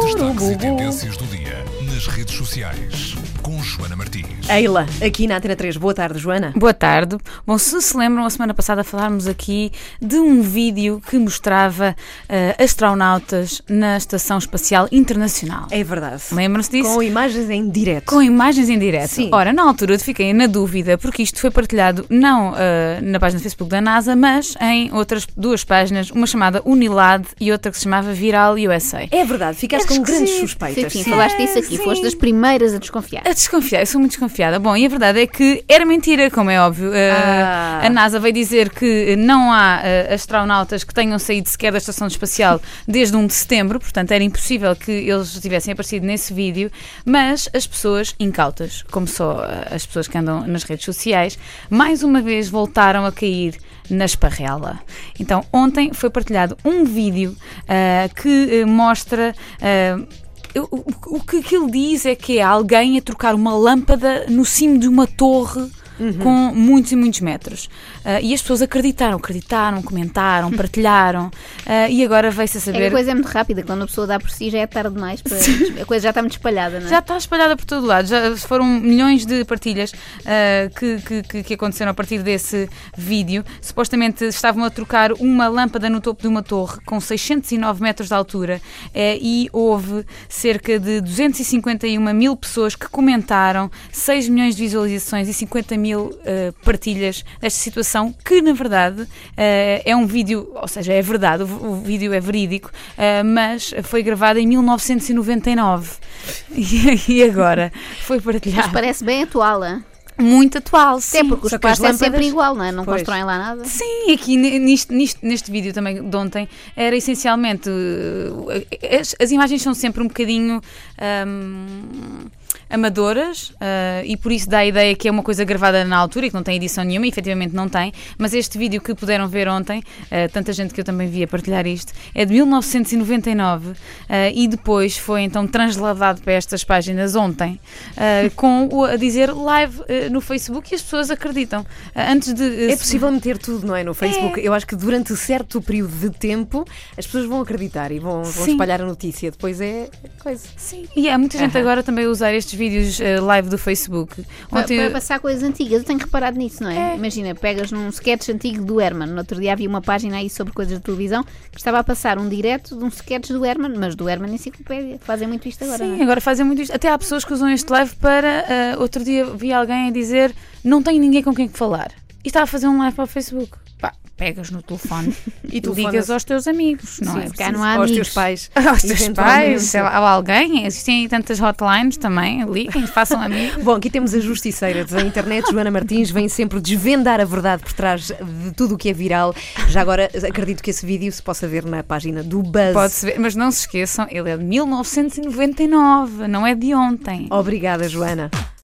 Destaques e tendências do dia nas redes sociais com Joana Martins. Eila, aqui na Antena 3. Boa tarde, Joana. Boa tarde. Bom, se se lembram, a semana passada falámos aqui de um vídeo que mostrava uh, astronautas na Estação Espacial Internacional. É verdade. Lembram-se disso? Com imagens em direto. Com imagens em direto. Sim. Ora, na altura eu fiquei na dúvida, porque isto foi partilhado não uh, na página do Facebook da NASA, mas em outras duas páginas, uma chamada Unilad e outra que se chamava Viral USA. É verdade, ficaste É com grandes suspeitas. Sim, Sim. falaste disso aqui, sim. foste das primeiras a desconfiar. A desconfiar, eu sou muito desconfiada. Bom, e a verdade é que era mentira, como é óbvio. Uh, Ah. A NASA veio dizer que não há uh, astronautas que tenham saído sequer da Estação Espacial desde 1 de setembro, portanto era impossível que eles tivessem aparecido nesse vídeo, mas as pessoas incautas, como só uh, as pessoas que andam nas redes sociais, mais uma vez voltaram a cair na esparrela. Então, ontem foi partilhado um vídeo uh, que mostra. O, o que aquilo diz é que é alguém a trocar uma lâmpada no cimo de uma torre com muitos e muitos metros. Ah, e as pessoas acreditaram, acreditaram, comentaram, partilharam. ah, e agora veio-se a É saber. a coisa é muito rápida, quando a pessoa dá por si já é tarde demais, para... a coisa já está muito espalhada, não é? Já está espalhada por todo lado, já foram milhões de partilhas que, que- que- que aconteceram a partir desse vídeo. Supostamente estavam a trocar uma lâmpada no topo de uma torre com 609 metros de altura eh, e houve cerca de 251 mil pessoas que comentaram, 6 milhões de visualizações e 50 mil ah, partilhas desta situação, que na verdade ah, é um vídeo, ou seja, é verdade, o, o vídeo é verídico, ah, mas foi gravado em 1999 e, e agora foi Mas partilhado. parece bem atual, hein? Muito atual, sim. Até porque o espaço é sempre lâmpadas- igual, não é? Não Pois. constroem lá nada. Sim, aqui nisto, nisto- neste vídeo também de ontem era essencialmente uh, as, as imagens são sempre um bocadinho ahm, amadoras uh, e por isso dá a ideia que é uma coisa gravada na altura e que não tem edição nenhuma, e efetivamente não tem, mas este vídeo que puderam ver ontem, uh, tanta gente que eu também vi a partilhar isto, é de 1999 uh, e depois foi então transladado para estas páginas ontem com o, a dizer live no Facebook e as pessoas acreditam. Antes de É possível meter tudo, não é? No Facebook. Eu acho que durante certo período de tempo as pessoas vão acreditar e vão, vão espalhar a notícia. Depois é coisa. Sim, e há muita gente agora também a usar estes vídeos eh, live do Facebook. Pa- Ontem, Para passar coisas antigas, eu tenho reparado nisso, não é? Imagina, pegas num sketch antigo do Herman. No outro dia havia uma página aí sobre coisas de televisão que estava a passar um direto de um sketch do Herman, mas do Herman Enciclopédia. Fazem muito isto agora, sim, é? agora fazem muito isto. Até há pessoas que usam este live para. eh, outro dia vi alguém a dizer: Não tenho ninguém com quem falar. E está a fazer um live para o Facebook. Pá, pegas no telefone e tu ligas aos teus amigos, não Sim, é? calhar preciso- não há Aos amigos. teus pais. Aos teus pais, sei lá, ou alguém, existem aí tantas hotlines também, liguem, façam amigos. Bom, aqui temos a justiceira da internet, Joana Martins, vem sempre desvendar a verdade por trás de tudo o que é viral. Já agora acredito que esse vídeo se possa ver na página do Buzz. Pode-se ver, mas não se esqueçam, ele é de 1999, não é de ontem. Obrigada, Joana.